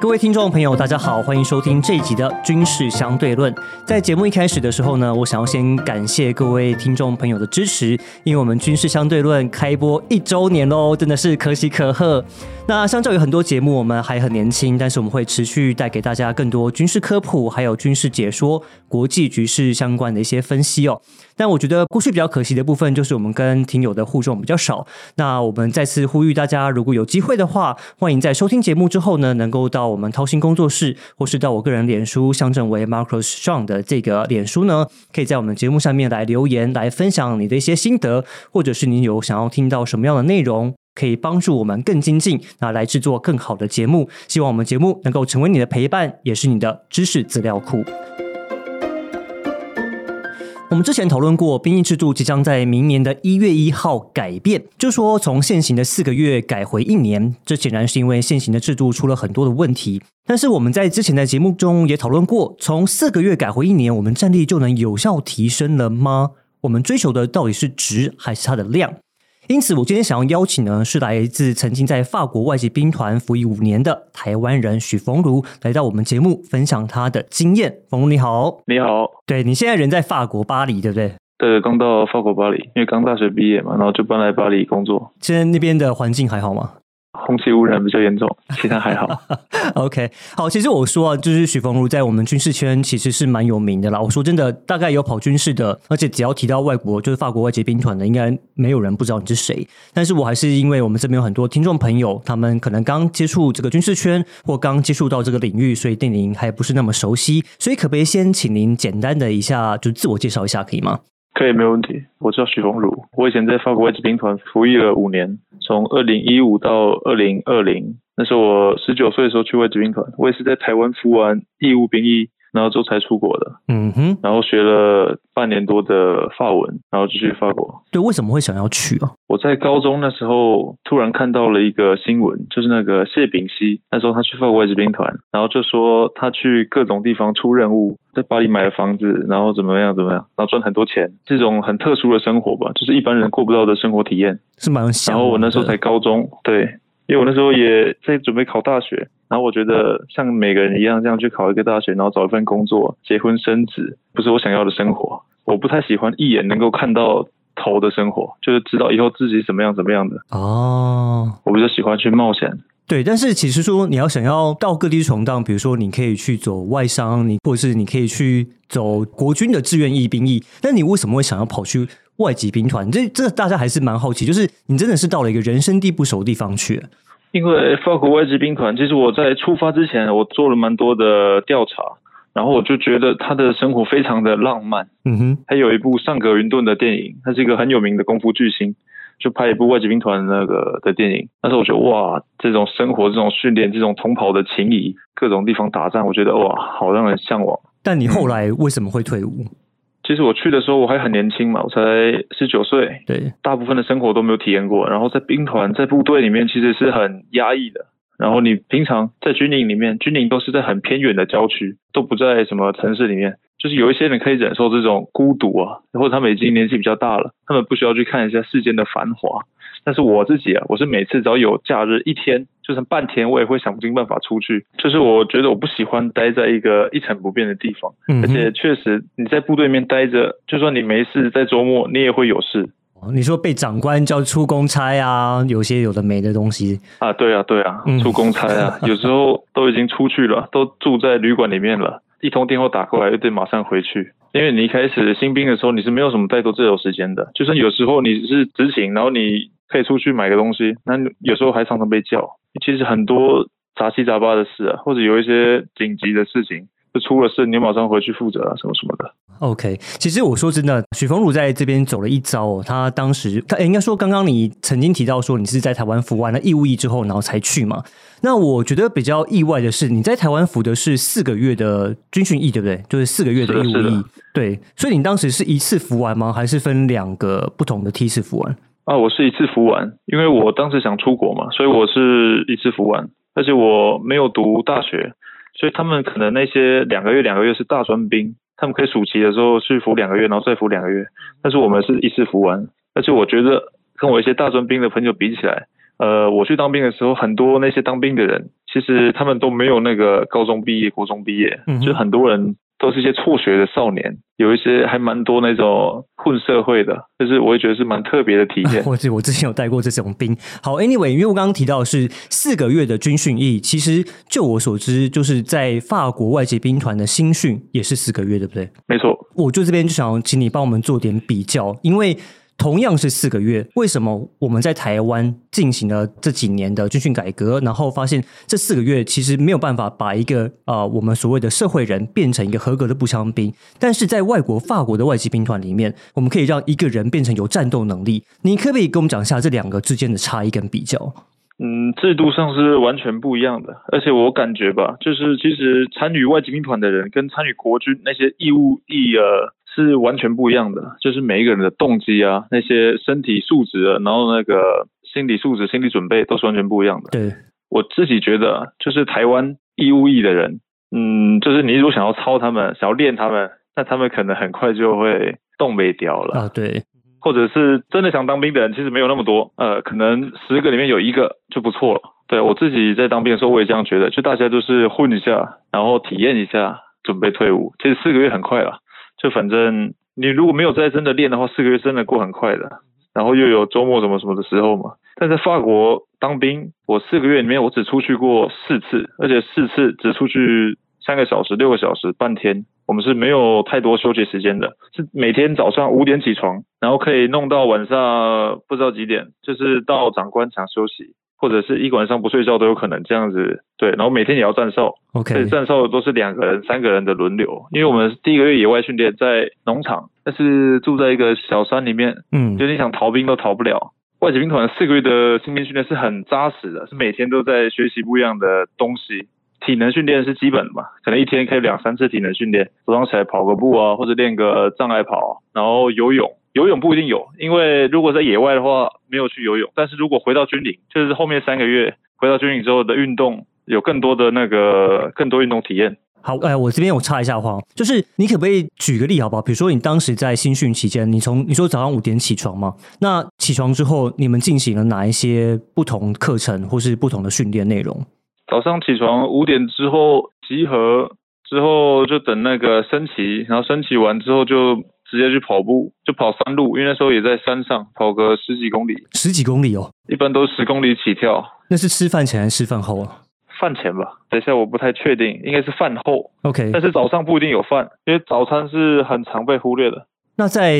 各位听众朋友，大家好，欢迎收听这一集的《军事相对论》。在节目一开始的时候呢，我想要先感谢各位听众朋友的支持，因为我们《军事相对论》开播一周年喽，真的是可喜可贺。那相较于很多节目，我们还很年轻，但是我们会持续带给大家更多军事科普，还有军事解说、国际局势相关的一些分析哦。但我觉得过去比较可惜的部分，就是我们跟听友的互动比较少。那我们再次呼吁大家，如果有机会的话，欢迎在收听节目之后呢，能够到我们掏心工作室，或是到我个人脸书相正为 Marcus Strong 的这个脸书呢，可以在我们节目上面来留言，来分享你的一些心得，或者是你有想要听到什么样的内容。可以帮助我们更精进，那来制作更好的节目。希望我们节目能够成为你的陪伴，也是你的知识资料库。我们之前讨论过，兵役制度即将在明年的一月一号改变，就说从现行的四个月改回一年。这显然是因为现行的制度出了很多的问题。但是我们在之前的节目中也讨论过，从四个月改回一年，我们战力就能有效提升了吗？我们追求的到底是值还是它的量？因此，我今天想要邀请呢，是来自曾经在法国外籍兵团服役五年的台湾人许冯如，来到我们节目分享他的经验。冯如你好，你好，对你现在人在法国巴黎，对不对？对，刚到法国巴黎，因为刚大学毕业嘛，然后就搬来巴黎工作。现在那边的环境还好吗？空气污染比较严重，其他还好。OK，好，其实我说啊，就是许峰如在我们军事圈其实是蛮有名的啦。我说真的，大概有跑军事的，而且只要提到外国，就是法国外籍兵团的，应该没有人不知道你是谁。但是我还是因为我们这边有很多听众朋友，他们可能刚接触这个军事圈，或刚接触到这个领域，所以对您还不是那么熟悉。所以可不可以先请您简单的一下，就自我介绍一下，可以吗？可以，没有问题。我叫许峰如，我以前在法国外籍兵团服役了五年，从二零一五到二零二零，那是我十九岁的时候去外籍兵团。我也是在台湾服完义务兵役。然后之后才出国的，嗯哼，然后学了半年多的法文，然后就去法国。对，为什么会想要去啊？我在高中那时候突然看到了一个新闻，就是那个谢炳熙，那时候他去法国外籍兵团，然后就说他去各种地方出任务，在巴黎买了房子，然后怎么样怎么样，然后赚很多钱，这种很特殊的生活吧，就是一般人过不到的生活体验，是蛮然后我那时候才高中，对。因为我那时候也在准备考大学，然后我觉得像每个人一样这样去考一个大学，然后找一份工作，结婚生子，不是我想要的生活。我不太喜欢一眼能够看到头的生活，就是知道以后自己怎么样怎么样的。哦，我比较喜欢去冒险。对，但是其实说你要想要到各地闯荡，比如说你可以去走外商，你或者是你可以去走国军的志愿役兵役，那你为什么会想要跑去？外籍兵团，这这大家还是蛮好奇，就是你真的是到了一个人生地不熟的地方去。因为法国外籍兵团，其实我在出发之前，我做了蛮多的调查，然后我就觉得他的生活非常的浪漫。嗯哼，还有一部上格云顿的电影，他是一个很有名的功夫巨星，就拍一部外籍兵团那个的电影。那时候我觉得哇，这种生活、这种训练、这种同袍的情谊，各种地方打仗，我觉得哇，好让人向往。但你后来为什么会退伍？其实我去的时候我还很年轻嘛，我才十九岁，对，大部分的生活都没有体验过。然后在兵团、在部队里面，其实是很压抑的。然后你平常在军营里面，军营都是在很偏远的郊区，都不在什么城市里面。就是有一些人可以忍受这种孤独啊，或者他们已经年纪比较大了，他们不需要去看一下世间的繁华。但是我自己啊，我是每次只要有假日一天，就算半天，我也会想尽办法出去。就是我觉得我不喜欢待在一个一成不变的地方，而且确实你在部队里面待着，就算你没事，在周末你也会有事。你说被长官叫出公差啊，有些有的没的东西啊，对啊对啊，出公差啊，有时候都已经出去了，都住在旅馆里面了，一通电话打过来，又得马上回去。因为你一开始新兵的时候，你是没有什么太多自由时间的，就算有时候你是执勤，然后你。可以出去买个东西，那有时候还常常被叫。其实很多杂七杂八的事啊，或者有一些紧急的事情，就出了事，你马上回去负责啊，什么什么的。OK，其实我说真的，许峰儒在这边走了一招哦。他当时他应该说，刚刚你曾经提到说，你是在台湾服完了义务役之后，然后才去嘛。那我觉得比较意外的是，你在台湾服的是四个月的军训役，对不对？就是四个月的义务役。对，所以你当时是一次服完吗？还是分两个不同的梯次服完？啊，我是一次服完，因为我当时想出国嘛，所以我是一次服完，而且我没有读大学，所以他们可能那些两个月两个月是大专兵，他们可以暑期的时候去服两个月，然后再服两个月，但是我们是一次服完，而且我觉得跟我一些大专兵的朋友比起来，呃，我去当兵的时候，很多那些当兵的人其实他们都没有那个高中毕业、国中毕业，嗯就很多人都是一些辍学的少年，有一些还蛮多那种混社会的，就是我也觉得是蛮特别的体验。我之我之前有带过这种兵。好，anyway，因为我刚刚提到的是四个月的军训役，其实就我所知，就是在法国外籍兵团的新训也是四个月，对不对？没错，我就这边就想请你帮我们做点比较，因为同样是四个月，为什么我们在台湾进行了这几年的军训改革，然后发现这四个月其实没有办法把一个呃我们所谓的社会人变成一个合格的步枪兵，但是在外国法国的外籍兵团里面，我们可以让一个人变成有战斗能力。你可不可以跟我们讲一下这两个之间的差异跟比较？嗯，制度上是完全不一样的，而且我感觉吧，就是其实参与外籍兵团的人跟参与国军那些义务役呃是完全不一样的，就是每一个人的动机啊，那些身体素质啊，然后那个心理素质、心理准备都是完全不一样的。对，我自己觉得，啊就是台湾义务役的人，嗯，就是你如果想要操他们，想要练他们，那他们可能很快就会动没掉了。啊，对，或者是真的想当兵的人，其实没有那么多，呃，可能十个里面有一个就不错了。对我自己在当兵的时候，我也这样觉得，就大家就是混一下，然后体验一下，准备退伍。其实四个月很快了，就反正你如果没有在真的练的话，四个月真的过很快的。然后又有周末什么什么的时候嘛。但在法国当兵，我四个月里面我只出去过四次，而且四次只出去三个小时、六个小时、半天。我们是没有太多休息时间的，是每天早上五点起床，然后可以弄到晚上不知道几点，就是到长官场休息，或者是一晚上不睡觉都有可能这样子。对，然后每天也要站哨，OK，对，站哨都是两个人、三个人的轮流，因为我们第一个月野外训练在农场，但是住在一个小山里面，嗯就你想逃兵都逃不了。外籍兵团四个月的新兵训练是很扎实的，是每天都在学习不一样的东西。体能训练是基本的嘛，可能一天可以两三次体能训练，早上起来跑个步啊，或者练个障碍跑，然后游泳。游泳不一定有，因为如果在野外的话没有去游泳，但是如果回到军营，就是后面三个月回到军营之后的运动，有更多的那个更多运动体验。好，哎，我这边我插一下话，就是你可不可以举个例好不好？比如说你当时在新训期间，你从你说早上五点起床嘛，那起床之后你们进行了哪一些不同课程或是不同的训练内容？早上起床五点之后集合，之后就等那个升旗，然后升旗完之后就直接去跑步，就跑山路，因为那时候也在山上跑个十几公里，十几公里哦，一般都十公里起跳。那是吃饭前还是吃饭后啊饭前吧，等一下我不太确定，应该是饭后，？OK，但是早上不一定有饭，因为早餐是很常被忽略的。那在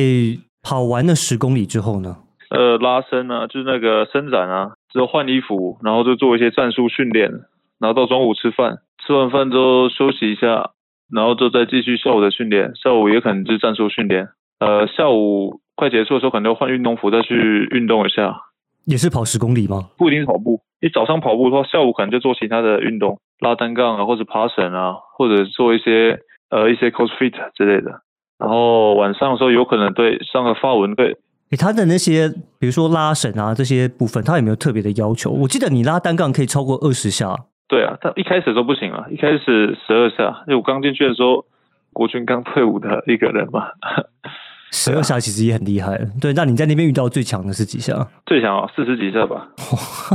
跑完了十公里之后呢？呃，拉伸啊，就是那个伸展啊，之后换衣服，然后就做一些战术训练，然后到中午吃饭，吃完饭之后休息一下，然后就再继续下午的训练，下午也可能是战术训练。呃，下午快结束的时候，可能要换运动服再去运动一下，也是跑十公里吗？不一定是跑步。你早上跑步的话，下午可能就做其他的运动，拉单杠啊，或者爬绳啊，或者做一些呃一些 CrossFit 之类的。然后晚上的时候有可能对上个发文对诶，他的那些，比如说拉绳啊这些部分，他有没有特别的要求？我记得你拉单杠可以超过二十下，对啊，他一开始的时候不行啊，一开始十二下，因为我刚进去的时候，国军刚退伍的一个人嘛，十二下其实也很厉害了。对，那你在那边遇到最强的是几下？最强啊四十几下吧，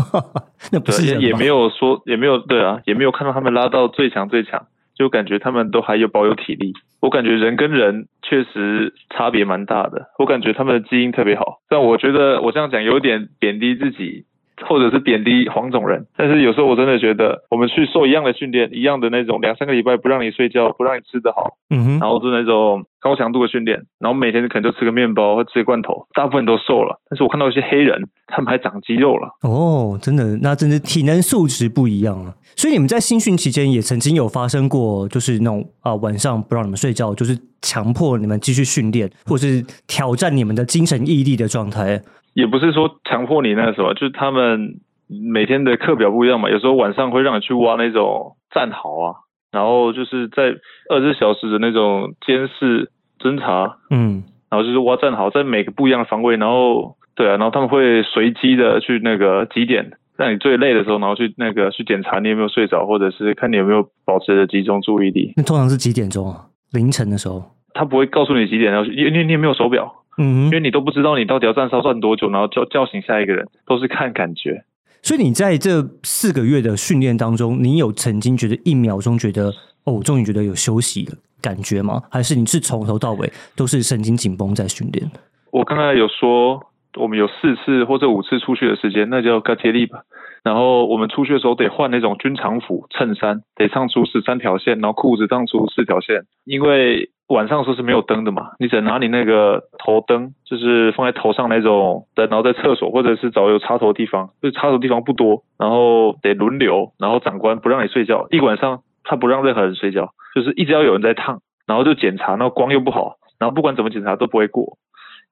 那不是也也没有说也没有对啊，也没有看到他们拉到最强最强，就感觉他们都还有保有体力。我感觉人跟人确实差别蛮大的，我感觉他们的基因特别好，但我觉得我这样讲有点贬低自己。或者是贬低黄种人，但是有时候我真的觉得，我们去受一样的训练，一样的那种两三个礼拜不让你睡觉，不让你吃得好，嗯哼，然后是那种高强度的训练，然后每天可能就吃个面包或吃个罐头，大部分都瘦了。但是我看到一些黑人，他们还长肌肉了。哦，真的，那真的体能素质不一样啊。所以你们在新训期间也曾经有发生过，就是那种啊、晚上不让你们睡觉，就是强迫你们继续训练，或是挑战你们的精神毅力的状态。也不是说强迫你那个什么，就是他们每天的课表不一样嘛。有时候晚上会让你去挖那种战壕啊，然后就是在二十四小时的那种监视侦查，嗯，然后就是挖站，好，在每个不一样的方位，然后对啊，然后他们会随机的去那个几点，让你最累的时候，然后去那个去检查你有没有睡着，或者是看你有没有保持着集中注意力。那通常是几点钟啊？凌晨的时候。他不会告诉你几点要去，因为你也没有手表，嗯，因为你都不知道你到底要站哨站多久，然后叫叫醒下一个人，都是看感觉。所以你在这四个月的训练当中，你有曾经觉得一秒钟觉得哦，我终于觉得有休息的感觉吗？还是你是从头到尾都是神经紧绷在训练？我刚才有说，我们有四次或者五次出去的时间，那叫 g a t i 吧。然后我们出去的时候得换那种军长服衬衫，得唱出十三条线，然后裤子唱出四条线，因为晚上时候是没有灯的嘛，你只能拿你那个头灯，就是放在头上那种灯，然后在厕所或者是找有插头的地方，就是插头地方不多，然后得轮流，然后长官不让你睡觉，一晚上他不让任何人睡觉，就是一直要有人在烫，然后就检查，然后光又不好，然后不管怎么检查都不会过，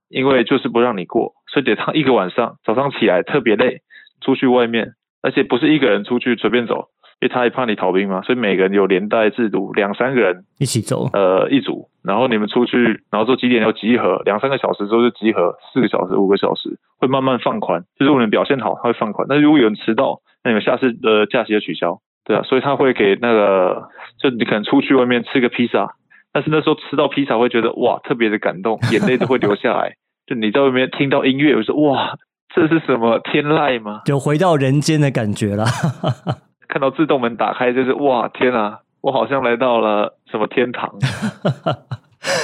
因为就是不让你过，所以得烫一个晚上，早上起来特别累，出去外面。而且不是一个人出去随便走，因为他也怕你逃兵嘛，所以每个人有连带制度，两三个人一起走，呃，一组，然后你们出去，然后说几点要集合，两三个小时之后就集合，四个小时、五个小时会慢慢放宽，就是如果你表现好，他会放宽，那如果有人迟到，那你们下次的假期就取消，对啊，所以他会给那个，就你可能出去外面吃个披萨，但是那时候吃到披萨会觉得哇，特别的感动，眼泪都会流下来，就你在外面听到音乐，我说哇。这是什么天籁吗？就回到人间的感觉了。看到自动门打开，就是哇天啊！我好像来到了什么天堂。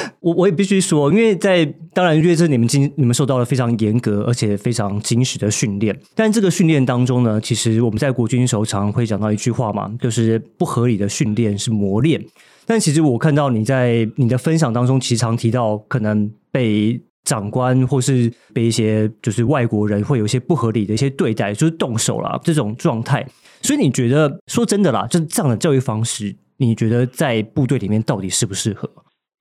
我我也必须说，因为在当然，因为这你们经你们受到了非常严格而且非常精实的训练。但这个训练当中呢，其实我们在国军时候常会讲到一句话嘛，就是不合理的训练是磨练。但其实我看到你在你的分享当中，其实常提到可能被。长官或是被一些就是外国人会有一些不合理的一些对待，就是动手啦这种状态。所以你觉得说真的啦，就是这样的教育方式，你觉得在部队里面到底适不适合？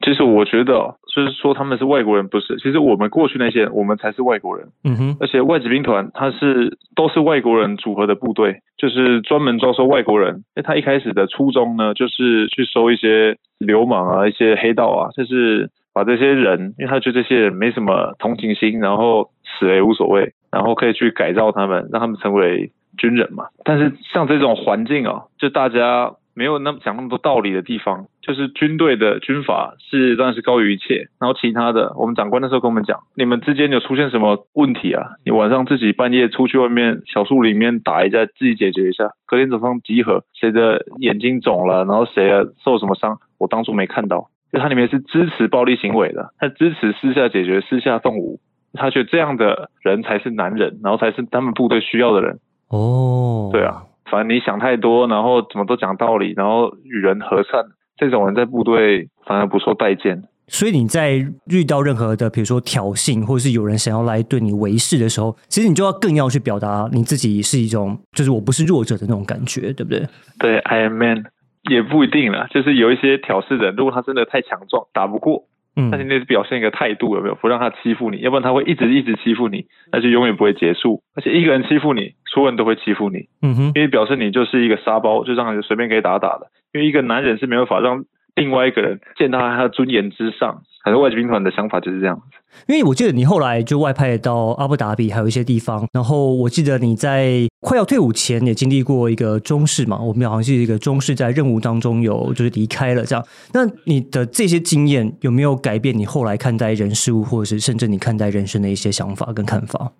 其实我觉得，就是说他们是外国人不是，其实我们过去那些我们才是外国人。嗯哼。而且外籍兵团他是都是外国人组合的部队，就是专门招收外国人。那他一开始的初衷呢，就是去收一些流氓啊，一些黑道啊，就是。把这些人，因为他觉得这些人没什么同情心，然后死了也无所谓，然后可以去改造他们，让他们成为军人嘛。但是像这种环境啊，就大家没有那么讲那么多道理的地方，就是军队的军法是当然是高于一切。然后其他的，我们长官那时候跟我们讲，你们之间有出现什么问题啊？你晚上自己半夜出去外面小树里面打一架，自己解决一下。隔天早上集合，谁的眼睛肿了，然后谁受什么伤，我当初没看到。就他里面是支持暴力行为的，他支持私下解决、私下动武，他觉得这样的人才是男人，然后才是他们部队需要的人。哦，对啊，反正你想太多，然后怎么都讲道理，然后与人和善，这种人在部队反而不受待见。所以你在遇到任何的，比如说挑衅，或者是有人想要来对你维视的时候，其实你就要更要去表达你自己是一种，就是我不是弱者的那种感觉，对不对？对，I am man。也不一定了，就是有一些挑事人，如果他真的太强壮，打不过，嗯，那那是表现一个态度，有没有？不让他欺负你，要不然他会一直一直欺负你，那就永远不会结束。而且一个人欺负你，所有人都会欺负你，嗯哼，因为表示你就是一个沙包，就让人随便可以打打的。因为一个男人是没有法让另外一个人见到他的尊严之上。很多外籍兵团的想法就是这样子，因为我记得你后来就外派到阿布达比，还有一些地方。然后我记得你在快要退伍前也经历过一个中式嘛，我们好像是一个中式在任务当中有就是离开了这样。那你的这些经验有没有改变你后来看待人事物，或者是甚至你看待人生的一些想法跟看法？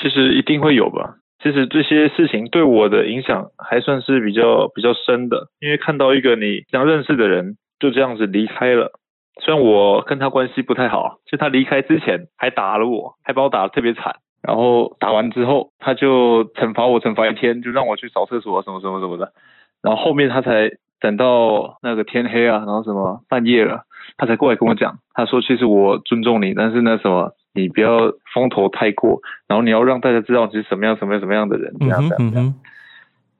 其实一定会有吧。其实这些事情对我的影响还算是比较比较深的，因为看到一个你想认识的人就这样子离开了。虽然我跟他关系不太好，就他离开之前还打了我，还把我打得特别惨。然后打完之后，他就惩罚我，惩罚一天，就让我去扫厕所啊什么什么什么的。然后后面他才等到那个天黑啊，然后什么半夜了，他才过来跟我讲，他说其实我尊重你，但是那什么，你不要风头太过，然后你要让大家知道你是什么样什么样什么样的人，这样这样。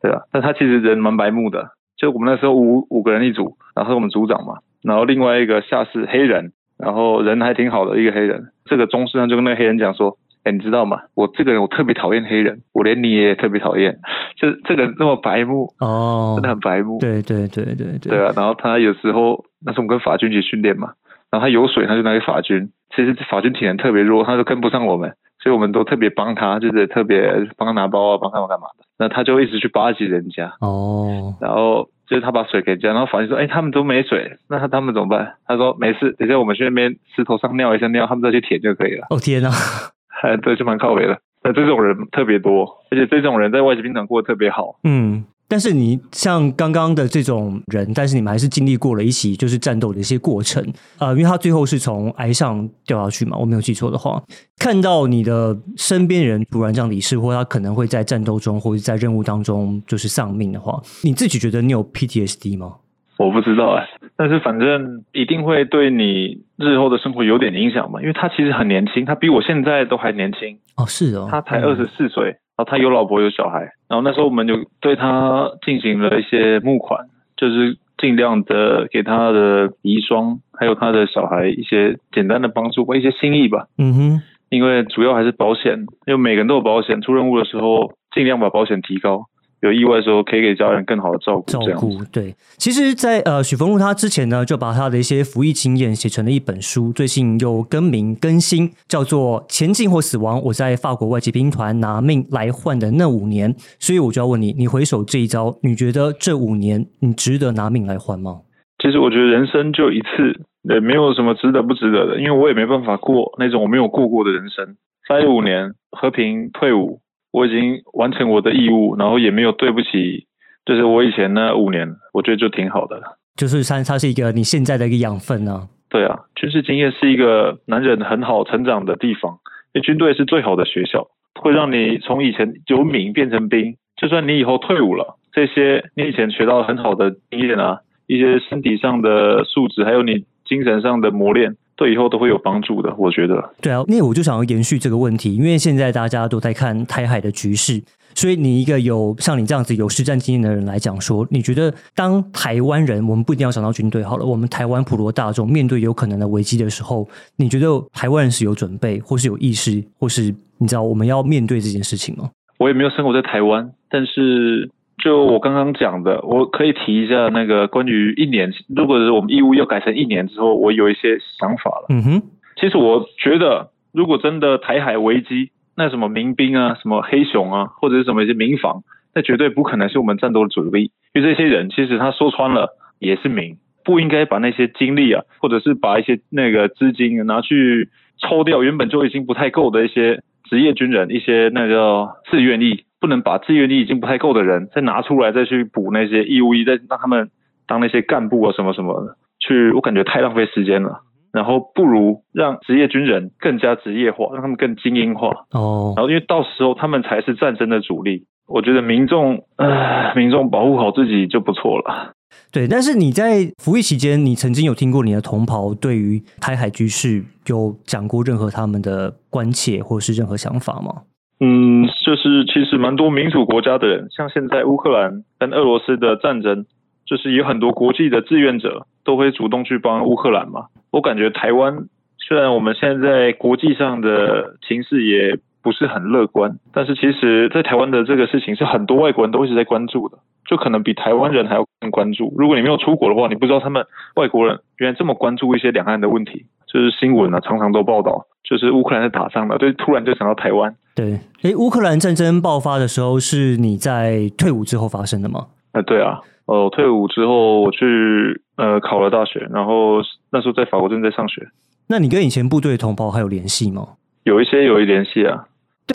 对啊，但他其实人蛮白目的，就我们那时候五五个人一组，然后我们组长嘛。然后另外一个下士黑人，然后人还挺好的一个黑人。这个中士呢就跟那个黑人讲说：“哎，你知道吗？我这个人我特别讨厌黑人，我连你也特别讨厌。就是这个人那么白目哦，真的很白目。对对对对对。对啊，然后他有时候那时候我们跟法军一起训练嘛，然后他有水他就拿给法军。其实法军体能特别弱，他都跟不上我们，所以我们都特别帮他，就是特别帮他拿包啊，帮他干嘛的。那他就一直去巴结人家哦，然后。就是他把水给加，然后法医说：“哎，他们都没水，那他他们怎么办？”他说：“没事，等下我们去那边石头上尿一下尿，他们再去舔就可以了。”哦天啊，哎，对，就蛮靠北的。那这种人特别多，而且这种人在外籍兵团过得特别好。嗯，但是你像刚刚的这种人，但是你们还是经历过了一起就是战斗的一些过程，呃，因为他最后是从崖上掉下去嘛，我没有记错的话，看到你的身边人突然这样离世，或他可能会在战斗中或者在任务当中就是丧命的话，你自己觉得你有 PTSD 吗？我不知道哎，但是反正一定会对你日后的生活有点影响嘛，因为他其实很年轻，他比我现在都还年轻。哦，是哦，他才二十四岁，然后他有老婆有小孩，然后那时候我们就对他进行了一些募款，就是尽量的给他的遗孀还有他的小孩一些简单的帮助或一些心意吧。嗯哼，因为主要还是保险，因为每个人都有保险，出任务的时候尽量把保险提高。有意外的时候，可以给家人更好的照顾。照顾对，其实，在呃许峰路他之前呢，就把他的一些服役经验写成了一本书，最近又更名更新，叫做《前进或死亡：我在法国外籍兵团拿命来换的那五年》。所以我就要问你，你回首这一招，你觉得这五年你值得拿命来换吗？其实我觉得人生就一次，也没有什么值得不值得的，因为我也没办法过那种我没有过过的人生。三十五年和平退伍。我已经完成我的义务，然后也没有对不起，就是我以前那五年，我觉得就挺好的了。就是它，它是一个你现在的一个养分呢。对啊，军事经验是一个男人很好成长的地方，因为军队是最好的学校，会让你从以前由民变成兵。就算你以后退伍了，这些你以前学到很好的经验啊，一些身体上的素质，还有你精神上的磨练。对以后都会有帮助的，我觉得。对啊，那我就想要延续这个问题，因为现在大家都在看台海的局势，所以你一个有像你这样子有实战经验的人来讲说，你觉得当台湾人，我们不一定要想到军队好了，我们台湾普罗大众面对有可能的危机的时候，你觉得台湾人是有准备，或是有意识，或是你知道我们要面对这件事情吗？我也没有生活在台湾，但是。就我刚刚讲的，我可以提一下那个关于一年，如果是我们义务要改成一年之后，我有一些想法了。嗯哼，其实我觉得，如果真的台海危机，那什么民兵啊，什么黑熊啊，或者是什么一些民防，那绝对不可能是我们战斗的主力，因为这些人其实他说穿了也是民，不应该把那些精力啊，或者是把一些那个资金拿去抽掉原本就已经不太够的一些职业军人，一些那个自愿役。不能把自愿力已经不太够的人再拿出来，再去补那些义务役，再让他们当那些干部啊什么什么的，去我感觉太浪费时间了。然后不如让职业军人更加职业化，让他们更精英化。哦。然后因为到时候他们才是战争的主力。我觉得民众，呃，民众保护好自己就不错了。对，但是你在服役期间，你曾经有听过你的同袍对于台海局势有讲过任何他们的关切或者是任何想法吗？嗯，就是其实蛮多民主国家的人，像现在乌克兰跟俄罗斯的战争，就是有很多国际的志愿者都会主动去帮乌克兰嘛。我感觉台湾虽然我们现在国际上的情势也不是很乐观，但是其实在台湾的这个事情是很多外国人都一直在关注的，就可能比台湾人还要更关注。如果你没有出国的话，你不知道他们外国人原来这么关注一些两岸的问题，就是新闻啊常常都报道。就是乌克兰在打仗嘛，就，突然就想到台湾。对，哎，乌克兰战争爆发的时候是你在退伍之后发生的吗？啊，对啊，哦，退伍之后我去呃考了大学，然后那时候在法国正在上学。那你跟以前部队同胞还有联系吗？有一些有一联系啊。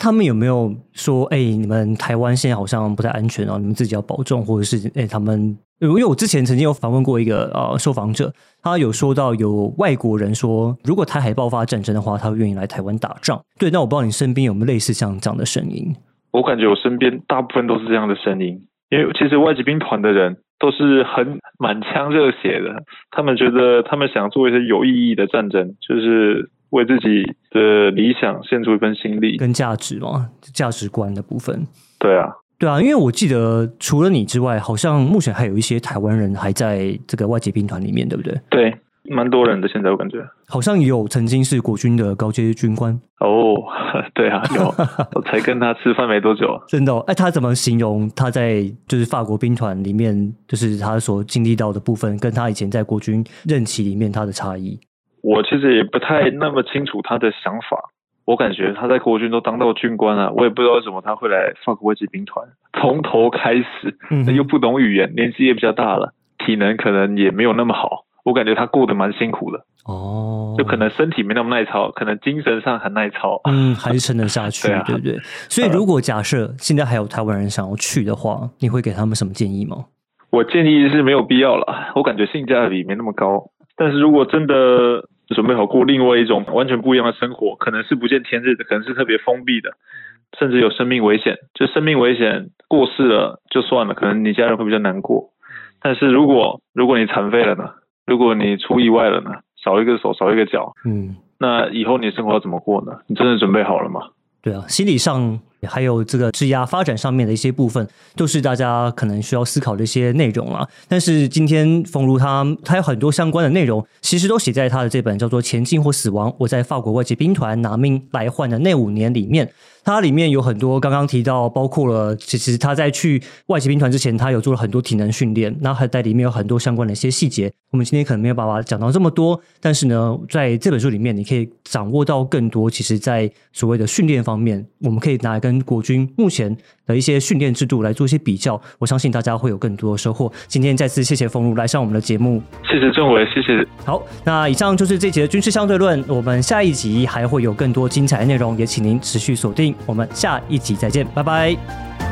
他们有没有说，哎，你们台湾现在好像不太安全哦，你们自己要保重，或者是哎，他们？因为我之前曾经有访问过一个呃受访者，他有说到有外国人说，如果台海爆发战争的话，他会愿意来台湾打仗。对，那我不知道你身边有没有类似像这样的声音？我感觉我身边大部分都是这样的声音，因为其实外籍兵团的人都是很满腔热血的，他们觉得他们想做一些有意义的战争，就是为自己的理想献出一份心力跟价值嘛，价值观的部分。对啊。对啊，因为我记得除了你之外，好像目前还有一些台湾人还在这个外籍兵团里面，对不对？对，蛮多人的。现在我感觉好像有曾经是国军的高阶军官哦。对啊，有，我才跟他吃饭没多久。真的？哎，他怎么形容他在就是法国兵团里面，就是他所经历到的部分，跟他以前在国军任期里面他的差异？我其实也不太那么清楚他的想法。我感觉他在国军都当到军官了，我也不知道为什么他会来法国外籍兵团，从头开始，又不懂语言，年纪也比较大了，体能可能也没有那么好。我感觉他过得蛮辛苦的，哦，就可能身体没那么耐操，可能精神上很耐操。嗯，还是撑得下去，对啊对不对？所以如果假设现在还有台湾人想要去的话，你会给他们什么建议吗？我建议是没有必要了，我感觉性价比没那么高。但是如果真的准备好过另外一种完全不一样的生活，可能是不见天日的，可能是特别封闭的，甚至有生命危险。就生命危险过世了就算了，可能你家人会比较难过。但是如果如果你残废了呢？如果你出意外了呢？少一个手，少一个脚，嗯，那以后你的生活要怎么过呢？你真的准备好了吗？对啊，心理上还有这个质押发展上面的一些部分，都是大家可能需要思考的一些内容啊。但是今天冯如他他有很多相关的内容，其实都写在他的这本叫做《前进或死亡：我在法国外籍兵团拿命来换的那五年》里面。它里面有很多刚刚提到，包括了其实他在去外籍兵团之前，他有做了很多体能训练，然后还在里面有很多相关的一些细节。我们今天可能没有办法讲到这么多，但是呢，在这本书里面，你可以掌握到更多。其实，在所谓的训练方面，我们可以拿来跟国军目前的一些训练制度来做一些比较。我相信大家会有更多的收获。今天再次谢谢冯如来上我们的节目。谢谢政委，谢谢。好，那以上就是这集的军事相对论。我们下一集还会有更多精彩的内容，也请您持续锁定。我们下一集再见，拜拜。